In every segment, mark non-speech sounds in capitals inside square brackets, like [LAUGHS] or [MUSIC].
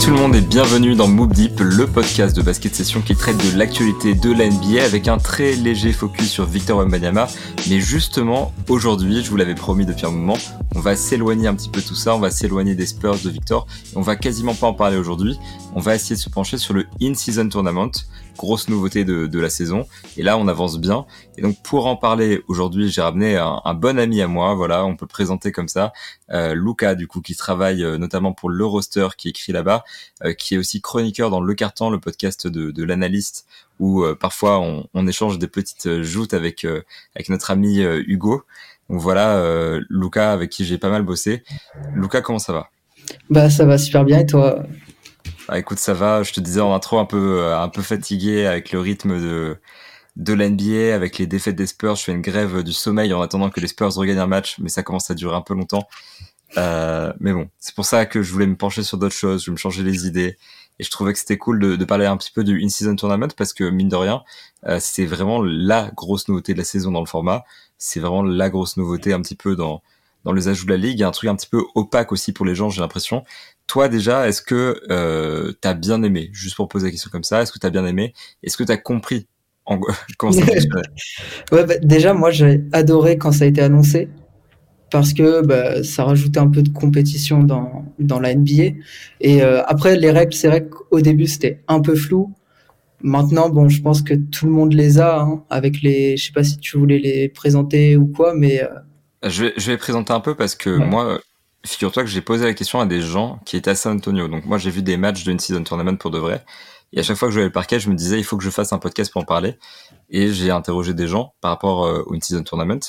tout le monde bienvenue dans Move Deep, le podcast de basket session qui traite de l'actualité de la NBA avec un très léger focus sur Victor Wembanyama. Mais justement, aujourd'hui, je vous l'avais promis depuis un moment, on va s'éloigner un petit peu de tout ça, on va s'éloigner des Spurs de Victor on va quasiment pas en parler aujourd'hui. On va essayer de se pencher sur le In-Season Tournament, grosse nouveauté de, la saison. Et là, on avance bien. Et donc, pour en parler aujourd'hui, j'ai ramené un, bon ami à moi. Voilà, on peut présenter comme ça. Euh, Luca, du coup, qui travaille euh, notamment pour le roster, qui écrit là-bas, qui est aussi chroniqueur dans Le Carton, le podcast de, l'analyste, où euh, parfois on, on, échange des petites joutes avec, avec notre ami Hugo. Donc voilà, Luca, avec qui j'ai pas mal bossé. Luca, comment ça va? Bah, ça va super bien. Et toi? Ah, écoute, ça va. Je te disais en intro un peu, euh, un peu fatigué avec le rythme de, de l'NBA, avec les défaites des Spurs. Je fais une grève du sommeil en attendant que les Spurs regagnent un match, mais ça commence à durer un peu longtemps. Euh, mais bon, c'est pour ça que je voulais me pencher sur d'autres choses, je voulais me changer les idées. Et je trouvais que c'était cool de, de, parler un petit peu du In-Season Tournament parce que, mine de rien, euh, c'est vraiment la grosse nouveauté de la saison dans le format. C'est vraiment la grosse nouveauté un petit peu dans, dans les ajouts de la ligue. Il y a un truc un petit peu opaque aussi pour les gens, j'ai l'impression. Toi déjà, est-ce que euh, tu as bien aimé Juste pour poser la question comme ça, est-ce que tu as bien aimé? Est-ce que tu as compris en... [LAUGHS] comment ça [LAUGHS] ouais, bah, Déjà, moi j'ai adoré quand ça a été annoncé parce que bah, ça rajoutait un peu de compétition dans, dans la NBA. Et euh, après, les règles, c'est vrai qu'au début c'était un peu flou. Maintenant, bon, je pense que tout le monde les a, hein, avec les. Je sais pas si tu voulais les présenter ou quoi, mais. Euh, je, vais, je vais présenter un peu parce que moi, figure-toi que j'ai posé la question à des gens qui étaient à San Antonio. Donc moi, j'ai vu des matchs d'une season tournament pour de vrai. Et à chaque fois que je voyais le parquet, je me disais, il faut que je fasse un podcast pour en parler. Et j'ai interrogé des gens par rapport euh, au in-season tournament.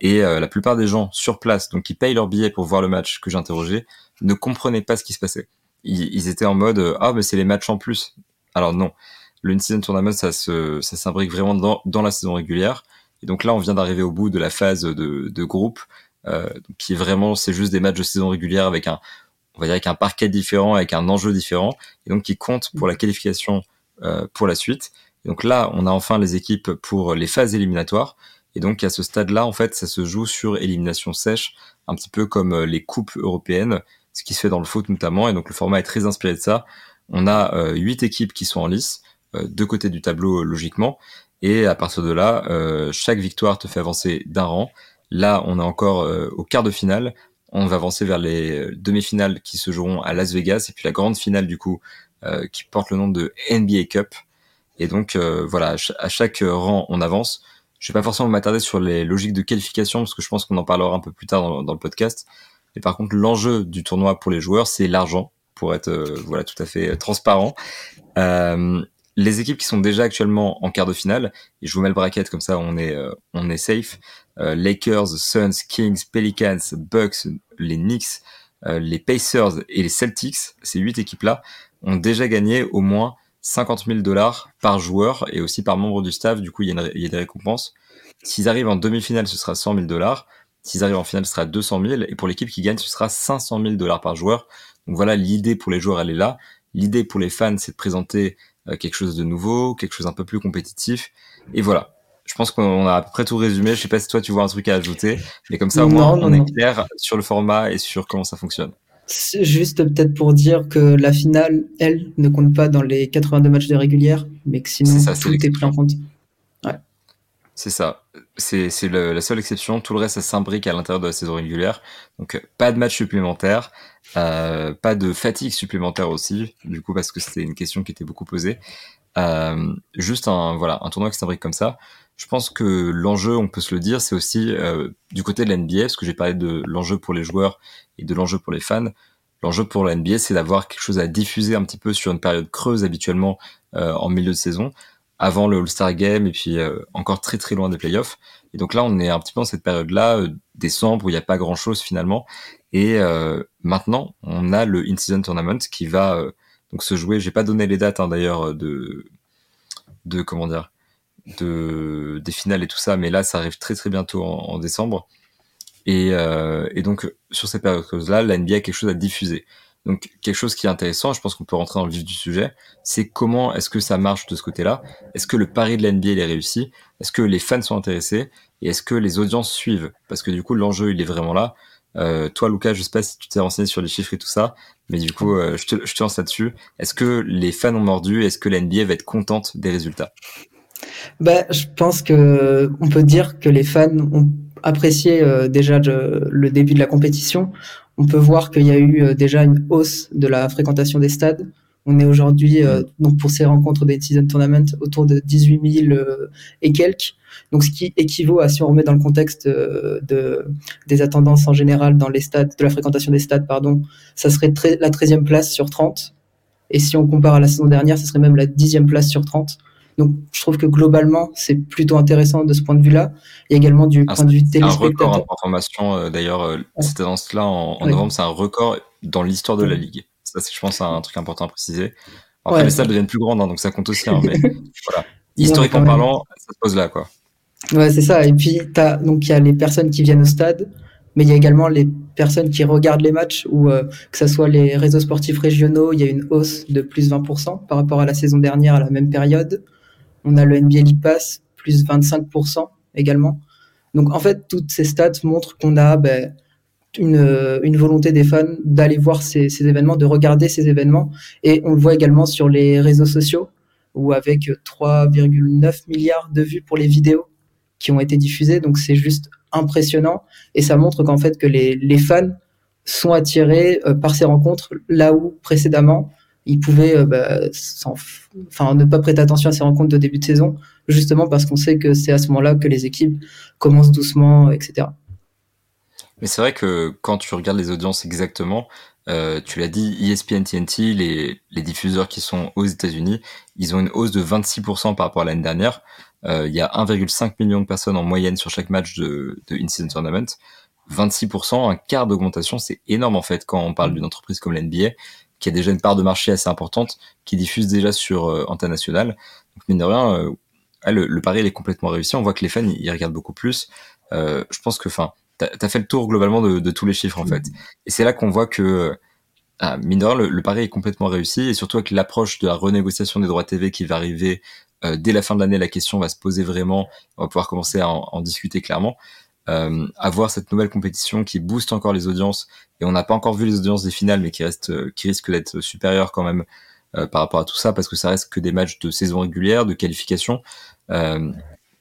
Et euh, la plupart des gens sur place, donc qui payent leur billet pour voir le match que j'ai interrogé, ne comprenaient pas ce qui se passait. Ils, étaient en mode, ah, mais c'est les matchs en plus. Alors non. Le in-season tournament, ça se, ça s'imbrique vraiment dans, dans la saison régulière. Et donc là, on vient d'arriver au bout de la phase de, de groupe euh, qui est vraiment c'est juste des matchs de saison régulière avec un on va dire avec un parquet différent, avec un enjeu différent, et donc qui compte pour la qualification euh, pour la suite. Et donc là, on a enfin les équipes pour les phases éliminatoires. Et donc à ce stade-là, en fait, ça se joue sur élimination sèche, un petit peu comme euh, les coupes européennes, ce qui se fait dans le foot notamment. Et donc le format est très inspiré de ça. On a huit équipes qui sont en lice, deux côtés du tableau logiquement. Et à partir de là, chaque victoire te fait avancer d'un rang. Là, on est encore euh, au quart de finale. On va avancer vers les euh, demi-finales qui se joueront à Las Vegas et puis la grande finale du coup euh, qui porte le nom de NBA Cup. Et donc voilà, à chaque rang on avance. Je vais pas forcément m'attarder sur les logiques de qualification parce que je pense qu'on en parlera un peu plus tard dans, le podcast. Mais par contre, l'enjeu du tournoi pour les joueurs, c'est l'argent, pour être voilà tout à fait transparent. Euh, les équipes qui sont déjà actuellement en quart de finale, et je vous mets le bracket comme ça on est, euh, on est safe, euh, Lakers, Suns, Kings, Pelicans, Bucks, les Knicks, euh, les Pacers et les Celtics, ces huit équipes-là, ont déjà gagné au moins 50 000 dollars par joueur et aussi par membre du staff, du coup il y, a il y a des récompenses. S'ils arrivent en demi-finale, ce sera 100 000 dollars. S'ils arrivent en finale, ce sera 200 000. Et pour l'équipe qui gagne, ce sera 500 000 dollars par joueur. Donc voilà, l'idée pour les joueurs, elle est là. L'idée pour les fans, c'est de présenter euh, quelque chose de nouveau, quelque chose un peu plus compétitif. Et voilà. Je pense qu'on a à peu près tout résumé. Je sais pas si toi tu vois un truc à ajouter, mais comme ça au moins on est clair sur le format et sur comment ça fonctionne. Juste peut-être pour dire que la finale, elle, ne compte pas dans les 82 matchs de régulière, mais que sinon tout est pris en compte. Ouais. C'est ça. C'est la seule exception. Tout le reste, ça s'imbrique à l'intérieur de la saison régulière. Donc, pas de match supplémentaire, euh, pas de fatigue supplémentaire aussi, du coup, parce que c'était une question qui était beaucoup posée. Euh, juste un, voilà, un tournoi qui s'imbrique comme ça. Je pense que l'enjeu, on peut se le dire, c'est aussi euh, du côté de la NBA, parce que j'ai parlé de l'enjeu pour les joueurs et de l'enjeu pour les fans. L'enjeu pour la NBA, c'est d'avoir quelque chose à diffuser un petit peu sur une période creuse habituellement euh, en milieu de saison avant le All-Star Game et puis euh, encore très très loin des playoffs. Et donc là, on est un petit peu dans cette période-là, euh, décembre, où il n'y a pas grand-chose finalement. Et euh, maintenant, on a le In-Season Tournament qui va donc se jouer. J'ai pas donné les dates hein, d'ailleurs de de comment dire de des finales et tout ça, mais là, ça arrive très très bientôt en, décembre. Et, et donc sur cette période-là, la NBA a quelque chose à diffuser. Donc quelque chose qui est intéressant, je pense qu'on peut rentrer dans le vif du sujet, c'est comment est-ce que ça marche de ce côté-là? Est-ce que le pari de la NBA est réussi? Est-ce que les fans sont intéressés? Et est-ce que les audiences suivent? Parce que du coup l'enjeu il est vraiment là. toi, Lucas, je sais pas si tu t'es renseigné sur les chiffres et tout ça, mais du coup, je, te, je te lance là-dessus. Est-ce que les fans ont mordu? Est-ce que la NBA va être contente des résultats? Bah, je pense que on peut dire que les fans ont apprécié déjà le début de la compétition. On peut voir qu'il y a eu déjà une hausse de la fréquentation des stades. On est aujourd'hui, euh, donc pour ces rencontres des season tournament, autour de 18 000 euh, et quelques. Donc, ce qui équivaut à, si on remet dans le contexte euh, de, des attendances en général dans les stades, de la fréquentation des stades, pardon, ça serait la 13e place sur 30. Et si on compare à la saison dernière, ça serait même la 10e place sur 30. Donc, je trouve que globalement, c'est plutôt intéressant de ce point de vue-là. Il y a également du ah, point de vue téléspectateur. Un record en formation, d'ailleurs, cette annonce-là en, novembre, c'est un record dans l'histoire de la Ligue. Ça, c'est, je pense, un truc important à préciser. Après, les salles deviennent plus grandes, hein, donc ça compte aussi. Hein, mais [LAUGHS] voilà. Historiquement parlant, ça se pose là, quoi. Ouais, c'est ça. Et puis, t'as, donc, il y a les personnes qui viennent au stade, mais il y a également les personnes qui regardent les matchs, ou euh, que ce soit les réseaux sportifs régionaux, il y a une hausse de plus 20% par rapport à la saison dernière à la même période. On a le NBA League Pass, plus 25% également. Donc, en fait, toutes ces stats montrent qu'on a ben, une, une, volonté des fans d'aller voir ces, ces, événements, de regarder ces événements. Et on le voit également sur les réseaux sociaux, où avec 3,9 milliards de vues pour les vidéos qui ont été diffusées. Donc c'est juste impressionnant. Et ça montre qu'en fait que les, les, fans sont attirés euh, par ces rencontres, là où précédemment, ils pouvaient euh, bah, enfin, ne pas prêter attention à ces rencontres de début de saison, justement parce qu'on sait que c'est à ce moment-là que les équipes commencent doucement, etc. Mais c'est vrai que quand tu regardes les audiences exactement, euh, tu l'as dit, ESPN TNT, les, les diffuseurs qui sont aux États-Unis, ils ont une hausse de 26% par rapport à l'année dernière. Euh, il y a 1,5 million de personnes en moyenne sur chaque match de, de Incident Tournament. 26%, un quart d'augmentation, c'est énorme en fait quand on parle d'une entreprise comme l'NBA, qui a déjà une part de marché assez importante, qui diffuse déjà sur euh, antenne nationale. Donc mine de rien, euh, le, pari est complètement réussi. On voit que les fans ils regardent beaucoup plus. Euh, je pense que, enfin, t'as as fait le tour globalement de, tous les chiffres en fait. Et c'est là qu'on voit que ah, mine de rien, le, pari est complètement réussi et surtout avec l'approche de la renégociation des droits TV qui va arriver euh, dès la fin de l'année, la question va se poser vraiment. On va pouvoir commencer à en, discuter clairement. Euh, avoir cette nouvelle compétition qui booste encore les audiences et on n'a pas encore vu les audiences des finales mais qui reste qui risque d'être supérieures quand même euh, par rapport à tout ça parce que ça reste que des matchs de saison régulière de qualification euh,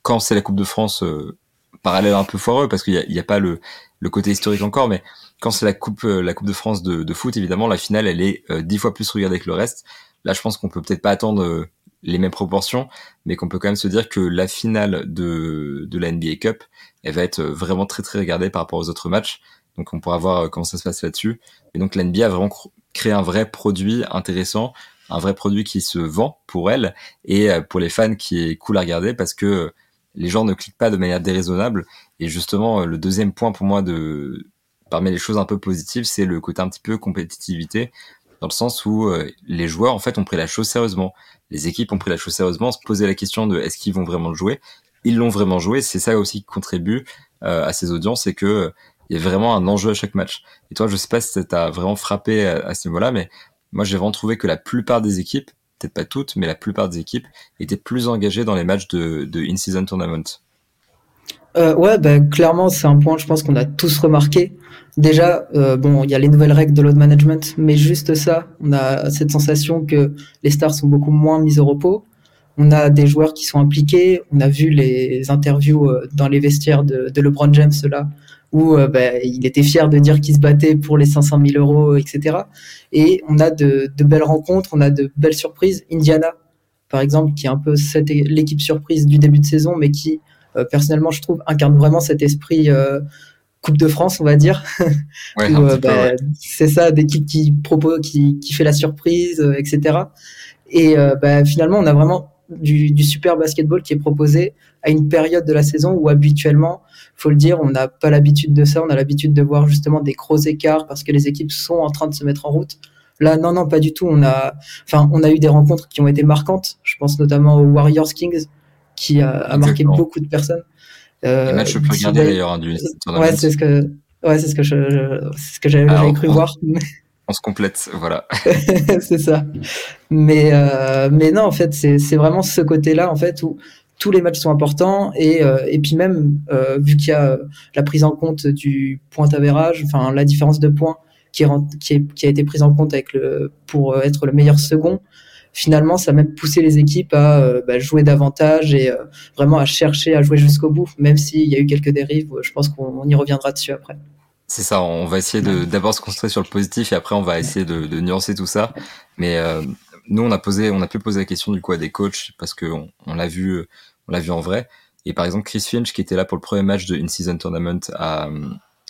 quand c'est la Coupe de France euh, parallèle un peu foireux parce qu'il n'y a, a, pas le, le, côté historique encore, mais quand c'est la coupe euh, la coupe de France de, de, foot, évidemment, la finale elle est euh, dix fois plus regardée que le reste. Là, je pense qu'on peut peut-être pas attendre euh, les mêmes proportions, mais qu'on peut quand même se dire que la finale de, de la NBA Cup, elle va être vraiment très très regardée par rapport aux autres matchs. Donc on pourra voir comment ça se passe là-dessus. Et donc la NBA a vraiment créé un vrai produit intéressant, un vrai produit qui se vend pour elle et pour les fans qui est cool à regarder parce que les gens ne cliquent pas de manière déraisonnable. Et justement, euh, le deuxième point pour moi de parmi les choses un peu positives, c'est le côté un petit peu compétitivité, dans le sens où euh, les joueurs en fait ont pris la chose sérieusement. Les équipes ont pris la chose sérieusement, se poser la question de est-ce qu'ils vont vraiment le jouer. Ils l'ont vraiment joué. C'est ça aussi qui contribue euh, à ces audiences, c'est que il y a vraiment un enjeu à chaque match. Et toi, je sais pas si ça vraiment frappé à, à ce niveau-là, mais moi j'ai vraiment trouvé que la plupart des équipes peut-être pas toutes, mais la plupart des équipes étaient plus engagées dans les matchs de, de in-season tournament. Euh, ouais, ben clairement, c'est un point, je pense qu'on a tous remarqué. Déjà, euh, bon, il y a les nouvelles règles de load management, mais juste ça, on a cette sensation que les stars sont beaucoup moins mises au repos. On a des joueurs qui sont impliqués. On a vu les interviews euh, dans les vestiaires de, LeBron James là, où bah, il était fier de dire qu'il se battait pour les 500 000 euros, etc. Et on a de, belles rencontres, on a de belles surprises. Indiana, par exemple, qui est un peu l'équipe surprise du début de saison, mais qui, personnellement, je trouve, incarne vraiment cet esprit euh, Coupe de France, on va dire. [LAUGHS] Ouais, bah, C'est ça, d'équipe qui propose, qui, qui fait la surprise, etc. Et bah, finalement, on a vraiment du, du, super basketball qui est proposé à une période de la saison où habituellement, faut le dire, on n'a pas l'habitude de ça. On a l'habitude de voir justement des gros écarts parce que les équipes sont en train de se mettre en route. Là, non, non, pas du tout. On a, enfin, on a eu des rencontres qui ont été marquantes. Je pense notamment aux Warriors Kings, qui a, a marqué beaucoup de personnes. Euh, Les matchs peux regarder d'ailleurs hein, du Ouais, c'est ce que, ouais, c'est ce que je, ce que j'avais cru voir. on se complète, voilà. [LAUGHS] c'est ça. Mais, euh, mais non, en fait, c'est vraiment ce côté-là, en fait, où tous les matchs sont importants et, euh, et puis même vu qu'il y a la prise en compte du point avérage, enfin la différence de points qui, qui, qui, a été prise en compte avec le, pour être le meilleur second, finalement, ça a même poussé les équipes à bah, jouer davantage et vraiment à chercher à jouer jusqu'au bout, même s'il y a eu quelques dérives. Je pense qu'on y reviendra dessus après. C'est ça, on va essayer de d'abord se concentrer sur le positif et après on va essayer de, de nuancer tout ça. Mais euh, nous on a posé, on a pu poser la question du coup à des coachs parce que on, l'a vu, on l'a vu en vrai. Et par exemple Chris Finch qui était là pour le premier match de in-season tournament à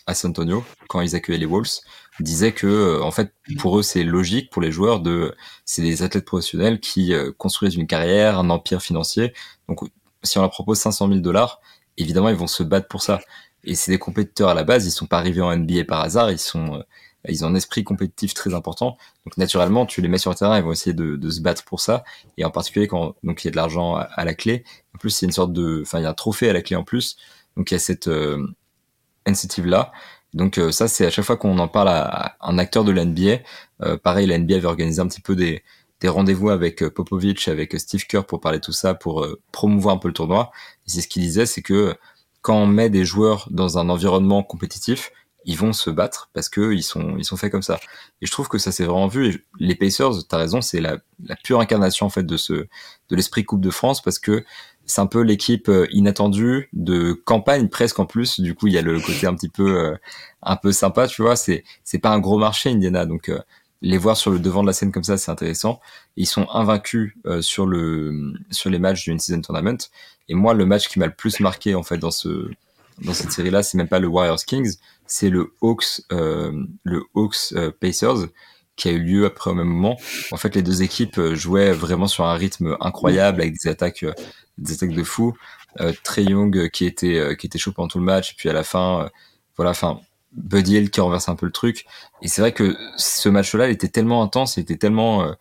à San Antonio quand ils accueillaient les Wolves disait que euh, en fait pour eux c'est logique pour les joueurs de c'est des athlètes professionnels qui euh, construisent une carrière, un empire financier. Donc si on leur propose 500 000 dollars, évidemment ils vont se battre pour ça. Et c'est des compétiteurs à la base, ils sont pas arrivés en NBA par hasard, ils sont euh, ils ont un esprit compétitif très important. Donc naturellement, tu les mets sur le terrain, ils vont essayer de, de se battre pour ça. Et en particulier quand donc il y a de l'argent à, la clé. En plus, c'est une sorte de, enfin il y a un trophée à la clé en plus. Donc il y a cette euh, incentive là. Donc euh, ça, c'est à chaque fois qu'on en parle à, un acteur de l'NBA. Euh, pareil, la NBA avait organisé un petit peu des, des rendez-vous avec Popovich, avec Steve Kerr pour parler de tout ça, pour promouvoir un peu le tournoi. Et c'est ce qu'il disait, c'est que quand on met des joueurs dans un environnement compétitif, ils vont se battre parce que ils sont ils sont faits comme ça. Et je trouve que ça s'est vraiment vu. Les Pacers, t'as raison, c'est la, la pure incarnation en fait de ce de l'esprit Coupe de France parce que c'est un peu l'équipe euh, inattendue de campagne presque en plus. Du coup, il y a le côté un petit peu euh, un peu sympa, tu vois. C'est c'est pas un gros marché Indiana, donc euh, les voir sur le devant de la scène comme ça, c'est intéressant. Ils sont invaincus sur le sur les matchs d'une season tournament. Et moi, le match qui m'a le plus marqué en fait dans ce dans cette série-là, c'est même pas le Warriors Kings, c'est le Hawks euh, le Hawks Pacers qui a eu lieu après au même moment. En fait, les deux équipes euh, jouaient vraiment sur un rythme incroyable avec des attaques euh, des attaques de fou. Euh, Trey Young qui était qui était chaud pendant tout le match, puis à la fin, voilà, enfin Buddy Hill qui renverse un peu le truc. Et c'est vrai que ce match-là, il était tellement intense, il était tellement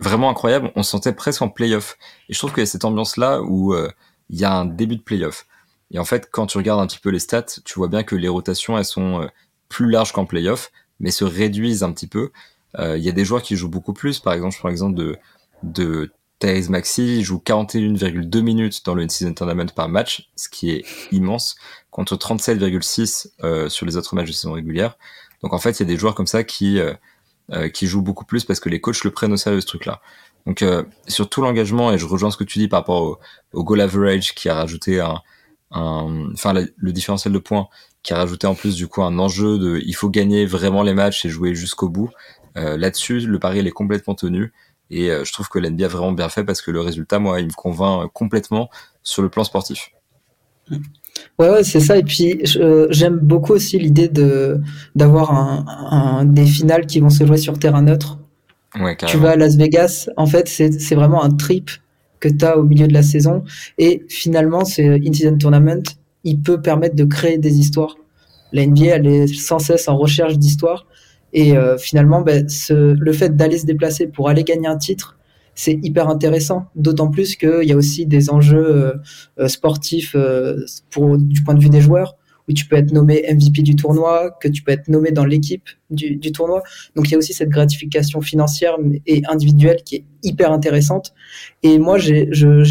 vraiment incroyable. On se sentait presque en playoff. Et je trouve qu'il y a cette ambiance-là où euh, il y a un début de playoff. Et en fait, quand tu regardes un petit peu les stats, tu vois bien que les rotations, elles sont euh, plus larges qu'en playoff, mais se réduisent un petit peu. Euh, il y a des joueurs qui jouent beaucoup plus. Par exemple, je prends l'exemple de, de Thais Maxi, joue 41,2 minutes dans le in-season tournament par match, ce qui est immense, contre 37,6 sur les autres matchs de saison régulière. Donc en fait, il y a des joueurs comme ça qui euh, qui joue beaucoup plus parce que les coachs le prennent au sérieux ce truc-là. Donc euh, sur tout l'engagement et je rejoins ce que tu dis par rapport au, au goal average qui a rajouté un, un enfin le différentiel de points qui a rajouté en plus du coup un enjeu de il faut gagner vraiment les matchs et jouer jusqu'au bout. Euh, Là-dessus, le pari il est complètement tenu et euh, je trouve que l'NBA a vraiment bien fait parce que le résultat, moi, il me convainc complètement sur le plan sportif. Ouais, ouais c'est ça. Et puis, j'aime beaucoup aussi l'idée de d'avoir un, un, des finales qui vont se jouer sur terrain neutre. Ouais, tu vas à Las Vegas, en fait, c'est vraiment un trip que tu as au milieu de la saison. Et finalement, c'est Incident Tournament, il peut permettre de créer des histoires. La NBA, elle est sans cesse en recherche d'histoires. Et euh, finalement, ben, ce, le fait d'aller se déplacer pour aller gagner un titre, c'est hyper intéressant. D'autant plus qu'il y a aussi des enjeux euh, euh, sportifs euh, pour, du point de vue des joueurs, où tu peux être nommé MVP du tournoi, que tu peux être nommé dans l'équipe du, du, tournoi. Donc il y a aussi cette gratification financière et individuelle qui est hyper intéressante. Et moi, j'ai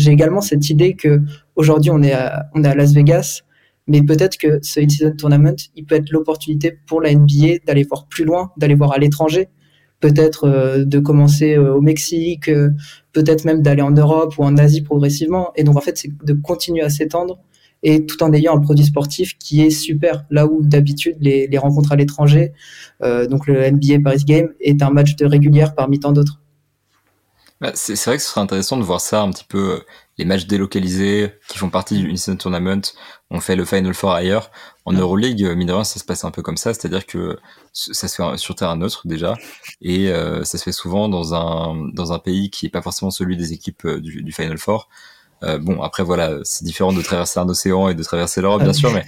également cette idée que aujourd'hui on est à, on est à Las Vegas, mais peut-être que ce Incident Tournament, il peut être l'opportunité pour la NBA d'aller voir plus loin, d'aller voir à l'étranger peut-être euh, de commencer euh, au Mexique, euh, peut-être même d'aller en Europe ou en Asie progressivement. Et donc en fait, c'est de continuer à s'étendre et tout en ayant un produit sportif qui est super. Là où d'habitude les, les, rencontres à l'étranger, euh, donc le NBA Paris Game est un match de régulière parmi tant d'autres. Bah, c'est vrai que ce serait intéressant de voir ça un petit peu les matchs délocalisés qui font partie du Instant Tournament. On fait le Final Four ailleurs. En Euroleague, mine de rien, ça se passe un peu comme ça, c'est-à-dire que ça se fait sur terrain neutre déjà, et euh, ça se fait souvent dans un dans un pays qui est pas forcément celui des équipes euh, du, du Final Four. Euh, bon, après voilà, c'est différent de traverser un océan et de traverser l'Europe, bien sûr, mais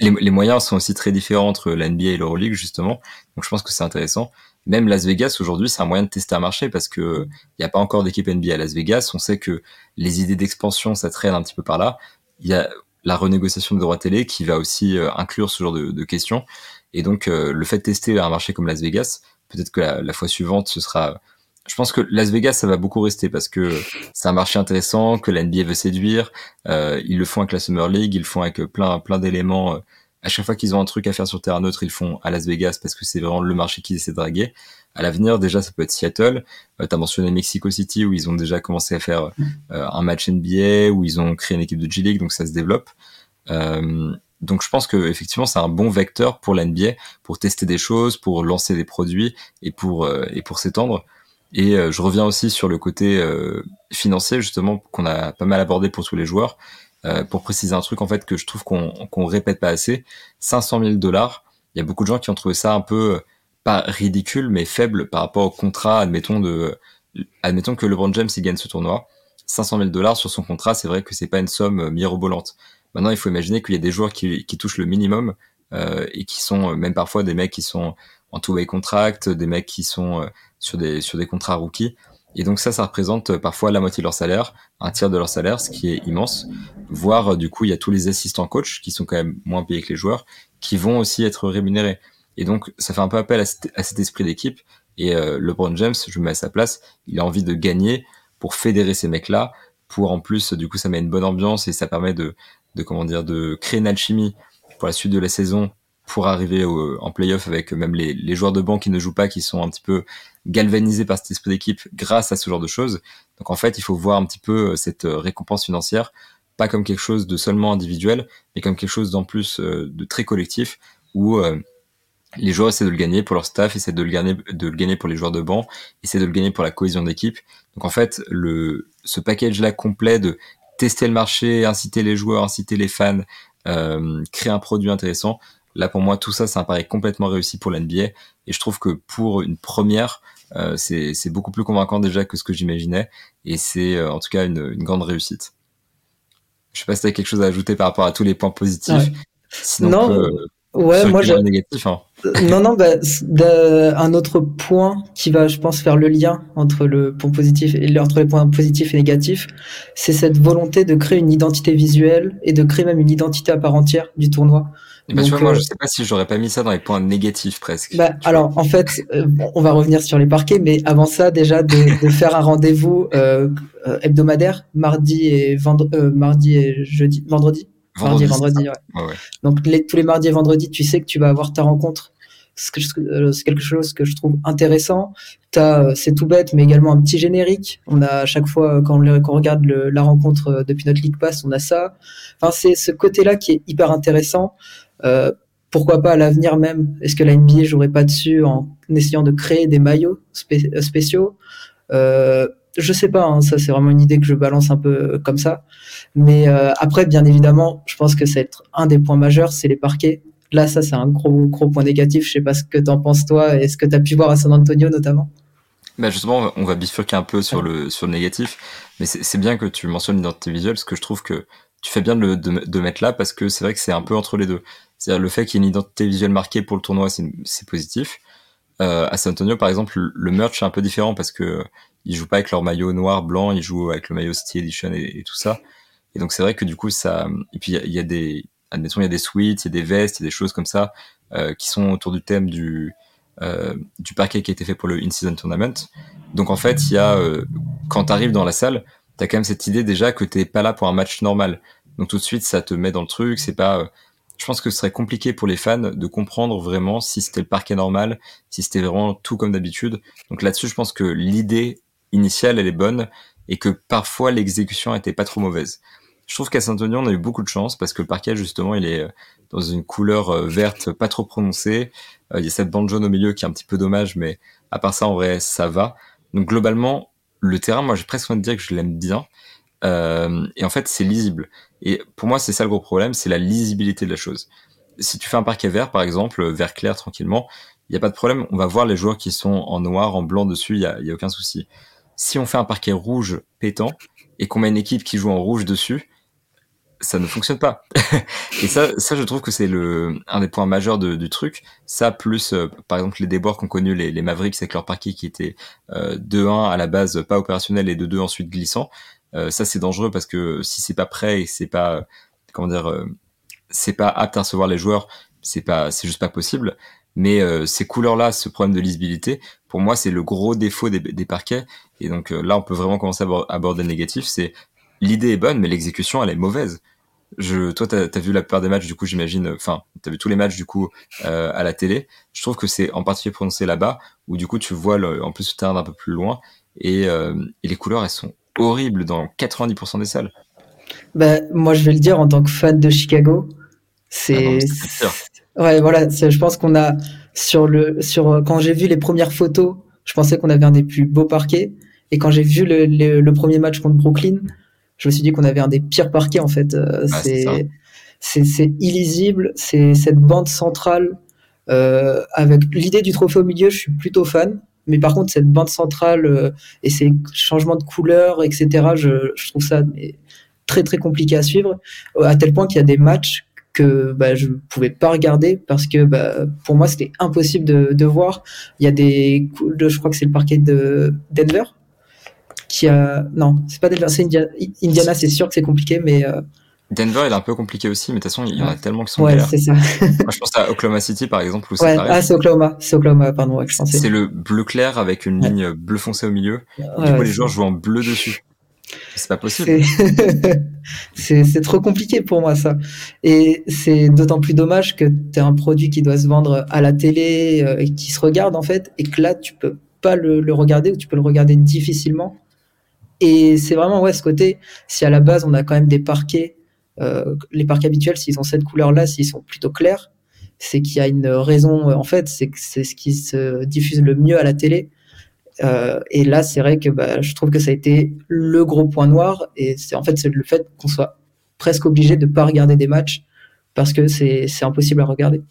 les, les, moyens sont aussi très différents entre la NBA et l'Euroleague justement. Donc je pense que c'est intéressant même Las Vegas aujourd'hui, c'est un moyen de tester un marché parce que il n'y a pas encore d'équipe NBA à Las Vegas. On sait que les idées d'expansion, ça traîne un petit peu par là. Il y a la renégociation de droits télé qui va aussi euh, inclure ce genre de, de questions. Et donc, euh, le fait de tester un marché comme Las Vegas, peut-être que la, la, fois suivante, ce sera je pense que Las Vegas, ça va beaucoup rester parce que c'est un marché intéressant, que la NBA veut séduire. Euh, ils le font avec la Summer League, ils le font avec plein, plein d'éléments. Euh, à chaque fois qu'ils ont un truc à faire sur terrain neutre, ils le font à Las Vegas parce que c'est vraiment le marché qu'ils essaient de draguer. À l'avenir, déjà, ça peut être Seattle. Euh, tu as mentionné Mexico City où ils ont déjà commencé à faire euh, un match NBA, où ils ont créé une équipe de G-League, donc ça se développe. Euh, donc je pense que effectivement c'est un bon vecteur pour la NBA pour tester des choses, pour lancer des produits et pour et pour s'étendre. Et euh, je reviens aussi sur le côté euh, financier, justement, qu'on a pas mal abordé pour tous les joueurs. Euh, pour préciser un truc, en fait, que je trouve qu'on qu'on répète pas assez. 500 000 dollars, il y a beaucoup de gens qui ont trouvé ça un peu, pas ridicule, mais faible par rapport au contrat, admettons, de, admettons que LeBron James, il gagne ce tournoi. 500 000 dollars sur son contrat, c'est vrai que c'est pas une somme mirobolante. Maintenant, il faut imaginer qu'il y a des joueurs qui, qui touchent le minimum euh, et qui sont même parfois des mecs qui sont en two-way contract, des mecs qui sont sur des, contrats rookies. Et donc ça, ça représente parfois la moitié de leur salaire, un tiers de leur salaire, ce qui est immense. Voire du coup, il y a tous les assistants coach qui sont quand même moins payés que les joueurs, qui vont aussi être rémunérés. Et donc ça fait un peu appel à, cet, esprit d'équipe. Et euh, LeBron James, je me mets à sa place, il a envie de gagner pour fédérer ces mecs-là, pour en plus, du coup, ça met une bonne ambiance et ça permet de, de de créer une alchimie pour la suite de la saison pour arriver en playoff avec même les, les, joueurs de banc qui ne jouent pas, qui sont un petit peu galvanisés par cet esprit d'équipe grâce à ce genre de choses. Donc en fait, il faut voir un petit peu euh, cette euh, récompense financière, pas comme quelque chose de seulement individuel, mais comme quelque chose d'en plus euh, de très collectif, où les joueurs essaient de le gagner pour leur staff, essaient de le gagner, de le gagner pour les joueurs de banc, essaient de le gagner pour la cohésion d'équipe. Donc en fait, le, ce package-là complet de tester le marché, inciter les joueurs, inciter les fans, créer un produit intéressant, Là, pour moi, tout ça, ça paraît complètement réussi pour l'NBA. Et je trouve que pour une première, euh, c'est beaucoup plus convaincant déjà que ce que j'imaginais. Et c'est euh, en tout cas une, une, grande réussite. Je sais pas si tu as quelque chose à ajouter par rapport à tous les points positifs. Sinon, non, ouais, moi j'ai. Négatif, hein. non, non, bah, un autre point qui va, je pense, faire le lien entre le point positif et entre les points positifs et négatifs, c'est cette volonté de créer une identité visuelle et de créer même une identité à part entière du tournoi. Bah, tu vois, moi, je sais pas si j'aurais pas mis ça dans les points négatifs presque. Bah, alors, en fait, euh, on va revenir sur les parquets, mais avant ça, déjà, de, de faire un rendez-vous euh, euh hebdomadaire, mardi et, vendre, euh, mardi et jeudi, vendredi? Vendredi, mardi et vendredi, ouais. ouais, ouais. Donc, les, tous les mardis et vendredis, tu sais que tu vas avoir ta rencontre. C'est quelque chose que je trouve intéressant. C'est tout bête, mais également un petit générique. On a à chaque fois, quand on, quand on regarde le, la rencontre depuis notre League Pass, on a ça. Enfin, c'est ce côté-là qui est hyper intéressant. Euh, pourquoi pas à l'avenir même? Est-ce que la NBA jouerait pas dessus en essayant de créer des maillots euh, spéciaux? Euh, Je sais pas, hein, ça c'est vraiment une idée que je balance un peu comme ça. Mais euh, après, bien évidemment, je pense que c'est un des points majeurs, c'est les parquets. Là, ça c'est un gros gros point négatif. Je sais pas ce que t'en penses toi et ce que tu as pu voir à San Antonio notamment. Bah justement, on va bifurquer un peu sur le sur le négatif, mais c'est bien que tu mentionnes l'identité visuelle, parce que je trouve que tu fais bien de, de, de mettre là parce que c'est vrai que c'est un peu entre les deux. C'est-à-dire le fait qu'il y ait une identité visuelle marquée pour le tournoi, c'est positif. Euh, à San Antonio, par exemple, le merch est un peu différent parce que ils jouent pas avec leur maillot noir, blanc, ils jouent avec le maillot City Edition et, tout ça. Et donc c'est vrai que du coup ça. Et puis il y, a des, admettons, il y a des suites, il y a des vestes, il y a des choses comme ça euh, qui sont autour du thème du euh, du parquet qui a été fait pour le in-season tournament. Donc en fait, il y a euh, quand t'arrives dans la salle, t'as quand même cette idée déjà que t'es pas là pour un match normal. Donc tout de suite, ça te met dans le truc. C'est pas euh, je pense que ce serait compliqué pour les fans de comprendre vraiment si c'était le parquet normal, si c'était vraiment tout comme d'habitude. Donc là-dessus, je pense que l'idée initiale, elle est bonne et que parfois l'exécution était pas trop mauvaise. Je trouve qu'à Saint-Ouen, on a eu beaucoup de chance parce que le parquet, justement, il est euh, dans une couleur euh, verte pas trop prononcée. Euh, il y a cette bande jaune au milieu qui est un petit peu dommage, mais à part ça, en vrai, ça va. Donc globalement, le terrain, moi, j'ai presque envie de dire que je l'aime bien. Euh, et en fait, c'est lisible. Et pour moi, c'est ça le gros problème, c'est la lisibilité de la chose. Si tu fais un parquet vert, par exemple, vert clair tranquillement, il n'y a pas de problème. On va voir les joueurs qui sont en noir, en blanc dessus, il n'y a, y a aucun souci. Si on fait un parquet rouge pétant et qu'on met une équipe qui joue en rouge dessus, ça ne fonctionne pas. [LAUGHS] et ça, ça, je trouve que c'est le un des points majeurs du truc. Ça, plus euh, par exemple les débords qu'ont connu les, les Mavericks avec leur parquet qui était euh, 2-1 à la base pas opérationnel et de 2 ensuite glissant. Euh, ça c'est dangereux parce que si c'est pas prêt et c'est pas comment dire euh, c'est pas apte à recevoir les joueurs, c'est pas c'est juste pas possible. Mais euh, ces couleurs-là, ce problème de lisibilité, pour moi, c'est le gros défaut des, parquets. Et donc là, on peut vraiment commencer à aborder le négatif. C'est l'idée est bonne, mais l'exécution, elle est mauvaise. Je, toi, t'as as vu la plupart des matchs, du coup, j'imagine. Enfin, t'as vu tous les matchs, du coup, à la télé. Je trouve que c'est en particulier prononcé là-bas, où du coup, tu vois en plus le terrain d'un peu plus loin, et, et, les couleurs, elles sont horribles dans 90% des salles. Bah, moi, je vais le dire en tant que fan de Chicago, c'est. Ah ouais, voilà. Je pense qu'on a sur le sur quand j'ai vu les premières photos, je pensais qu'on avait un des plus beaux parquets, et quand j'ai vu le, le premier match contre Brooklyn je me suis dit qu'on avait un des pires parquets en fait. Euh, c'est c'est illisible, c'est cette bande centrale euh, avec l'idée du trophée au milieu, je suis plutôt fan. Mais par contre, cette bande centrale euh, et ces changements de couleur, etc., je, je trouve ça très très compliqué à suivre, à tel point qu'il y a des matchs que bah, je ne pouvais pas regarder parce que bah, pour moi c'était impossible de, de, voir. Il y a des, je crois que c'est le parquet de Denver qui a. Non, c'est pas Denver, c'est Indiana. Indiana, c'est sûr que c'est compliqué, mais. Euh, Denver, il est un peu compliqué aussi, mais de toute façon, il y en a tellement qui sont Ouais, c'est ça. [LAUGHS] Moi, je pense à Oklahoma City, par exemple, où ouais, Ah, c'est Oklahoma. C'est Oklahoma, pardon, ouais. C'est le bleu clair avec une ligne bleu foncé au milieu. du coup, les joueurs jouent en bleu dessus. C'est pas possible. [LAUGHS] C'est trop compliqué pour moi, ça. Et c'est d'autant plus dommage que tu as un produit qui doit se vendre à la télé euh, et qui se regarde, en fait, et que là, tu peux pas le, le regarder ou tu peux le regarder difficilement et c'est vraiment ouais ce côté, si à la base on a quand même des parquets, les parquets habituels, s'ils ont cette couleur-là, s'ils sont plutôt clairs, c'est qu'il y a une raison, en fait, c'est que c'est ce qui se diffuse le mieux à la télé. Euh, et là, c'est vrai que bah, je trouve que ça a été le gros point noir. Et c'est en fait c'est le fait qu'on soit presque obligé de pas regarder des matchs parce que c'est impossible à regarder.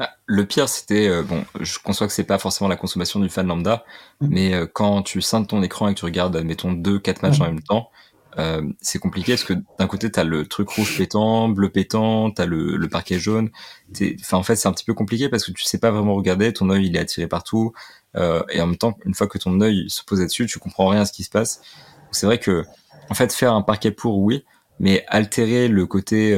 Ah, le pire, c'était euh, bon. Je conçois que c'est pas forcément la consommation du fan lambda, mm. mais euh, quand tu scindes ton écran et que tu regardes, admettons deux, quatre matchs en même temps, euh, c'est compliqué parce que d'un côté t'as le truc rouge pétant, bleu pétant, t'as le, le parquet jaune. Enfin, en fait, c'est un petit peu compliqué parce que tu sais pas vraiment regarder. Ton œil il est attiré partout, et en même temps, une fois que ton œil se pose là-dessus, tu comprends rien à ce qui se passe. C'est vrai que, en fait, faire un parquet pour oui, mais altérer le côté,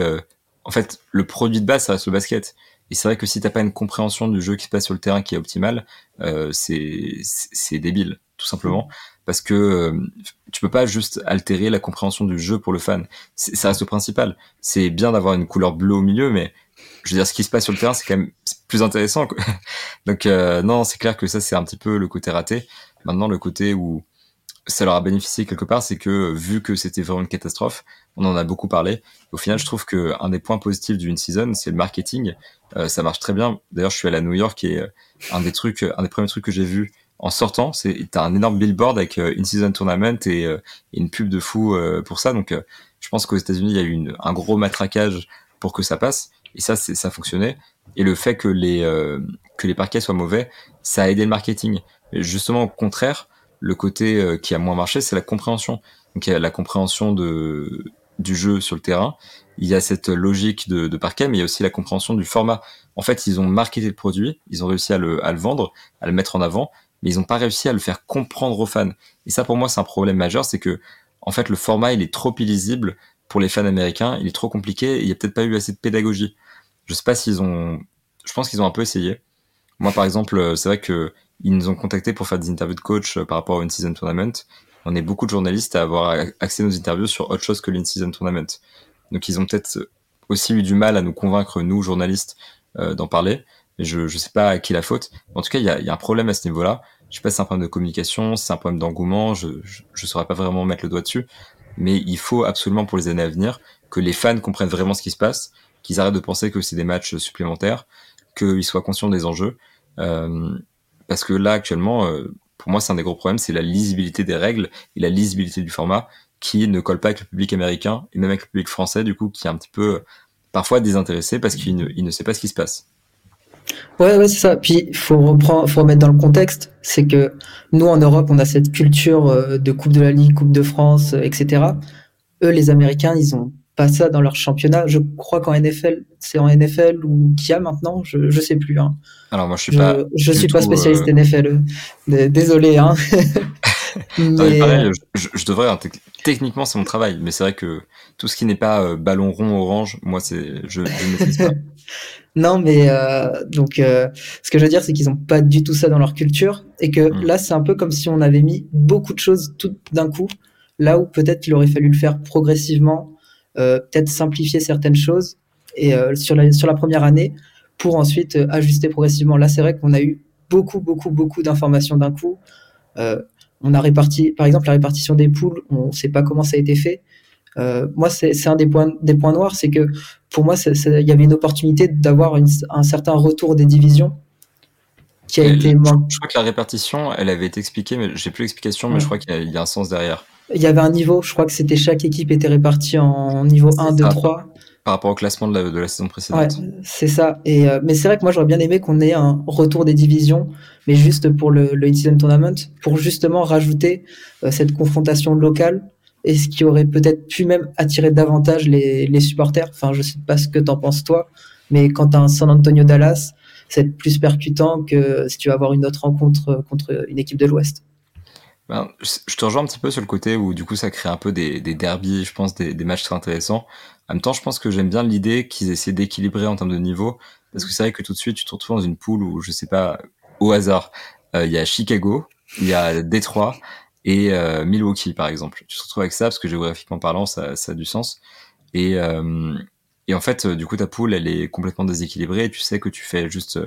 en fait, le produit de base, ça reste le basket. Et c'est vrai que si t'as pas une compréhension du jeu qui se passe sur le terrain qui est optimale, euh, c'est débile, tout simplement, parce que euh, tu peux pas juste altérer la compréhension du jeu pour le fan. Ça reste le principal. C'est bien d'avoir une couleur bleue au milieu, mais je veux dire, ce qui se passe sur le terrain, c'est quand même plus intéressant. Quoi. [LAUGHS] Donc euh, non, c'est clair que ça, c'est un petit peu le côté raté. Maintenant, le côté où ça leur a bénéficié quelque part, c'est que vu que c'était vraiment une catastrophe, on en a beaucoup parlé. Au final, je trouve que un des points positifs d'une season, c'est le marketing. Euh, ça marche très bien. D'ailleurs, je suis allé à New York et euh, un des trucs, un des premiers trucs que j'ai vu en sortant, c'est t'as un énorme billboard avec euh, une season tournament et, une pub de fou pour ça. Donc, je pense qu'aux États-Unis, il y a eu un gros matraquage pour que ça passe. Et ça, ça fonctionnait. Et le fait que les que les parquets soient mauvais, ça a aidé le marketing. justement, au contraire, le côté qui a moins marché, c'est la compréhension. Donc, il y a la compréhension de du jeu sur le terrain, il y a cette logique de, de, parquet, mais il y a aussi la compréhension du format. En fait, ils ont marketé le produit, ils ont réussi à le, à le vendre, à le mettre en avant, mais ils n'ont pas réussi à le faire comprendre aux fans. Et ça, pour moi, c'est un problème majeur, c'est que, en fait, le format, il est trop illisible pour les fans américains, il est trop compliqué, il n'y a peut-être pas eu assez de pédagogie. Je sais pas s'ils ont, je pense qu'ils ont un peu essayé. Moi, par exemple, c'est vrai que ils nous ont contactés pour faire des interviews de coach par rapport à une season tournament on est beaucoup de journalistes à avoir accès à nos interviews sur autre chose que l'in-season tournament. Donc ils ont peut-être aussi eu du mal à nous convaincre, nous, journalistes, euh, d'en parler. Je ne sais pas à qui la faute. En tout cas, il y a, un problème à ce niveau-là. Je sais pas si c'est un problème de communication, si c'est un problème d'engouement, je ne saurais pas vraiment mettre le doigt dessus. Mais il faut absolument pour les années à venir que les fans comprennent vraiment ce qui se passe, qu'ils arrêtent de penser que c'est des matchs supplémentaires, qu'ils soient conscients des enjeux. Euh, parce que là, actuellement, euh, pour moi, c'est un des gros problèmes, c'est la lisibilité des règles et la lisibilité du format qui ne colle pas avec le public américain et même avec le public français, du coup, qui est un petit peu parfois désintéressé parce qu'il ne, il ne sait pas ce qui se passe. Ouais, ouais, c'est ça. Puis il faut reprendre, faut remettre dans le contexte, c'est que nous en Europe, on a cette culture euh, de Coupe de la Ligue, Coupe de France, euh, etc. Eux, les Américains, ils ont pas ça dans leur championnat. Je crois qu'en NFL, c'est en NFL ou qu'il y a maintenant, je, je sais plus. Hein. Alors moi, je suis pas. Je suis pas spécialiste euh, NFL. Désolé. Hein. [LAUGHS] pareil, je, devrais, hein, techniquement c'est mon travail, mais c'est vrai que tout ce qui n'est pas euh, ballon rond orange, moi c'est, je, ne maîtrise pas. [LAUGHS] non, mais euh, donc euh, ce que je veux dire, c'est qu'ils n'ont pas du tout ça dans leur culture, et que mm. là c'est un peu comme si on avait mis beaucoup de choses tout d'un coup, là où peut-être il aurait fallu le faire progressivement, peut-être simplifier certaines choses, et sur la sur la première année pour ensuite ajuster progressivement. Là, c'est vrai qu'on a eu beaucoup, beaucoup, beaucoup d'informations d'un coup. Euh, on a réparti, par exemple, la répartition des poules, on ne sait pas comment ça a été fait. Euh, moi, c'est un des points, des points noirs, c'est que pour moi, il y avait une opportunité d'avoir un certain retour des divisions qui a été. Je, crois que la répartition, elle avait été expliquée, mais j'ai plus l'explication, mais je crois qu'il y, a un sens derrière. Il y avait un niveau, je crois que c'était chaque équipe était répartie en niveau 1, 2, 3 par rapport au classement de la, saison précédente. Ouais, c'est ça. Et, euh, mais c'est vrai que moi, j'aurais bien aimé qu'on ait un retour des divisions, mais juste pour le, le Tournament, pour justement rajouter euh, cette confrontation locale, et ce qui aurait peut-être pu même attirer davantage les, supporters. Enfin, je sais pas ce que t'en penses toi, mais quand t'as un San Antonio Dallas, c'est plus percutant que si tu vas avoir une autre rencontre contre une équipe de l'Ouest. Ben, je te rejoins un petit peu sur le côté où du coup ça crée un peu des, des derbies, je pense, des, des matchs très intéressants. En même temps, je pense que j'aime bien l'idée qu'ils essaient d'équilibrer en termes de niveau, parce que c'est vrai que tout de suite, tu te retrouves dans une poule où, je sais pas, au hasard, euh, il y a Chicago, il y a Détroit et euh, Milwaukee, par exemple. Tu te retrouves avec ça, parce que géographiquement parlant, ça, ça a du sens. Et, euh, et en fait, du coup, ta poule, elle est complètement déséquilibrée, et tu sais que tu fais juste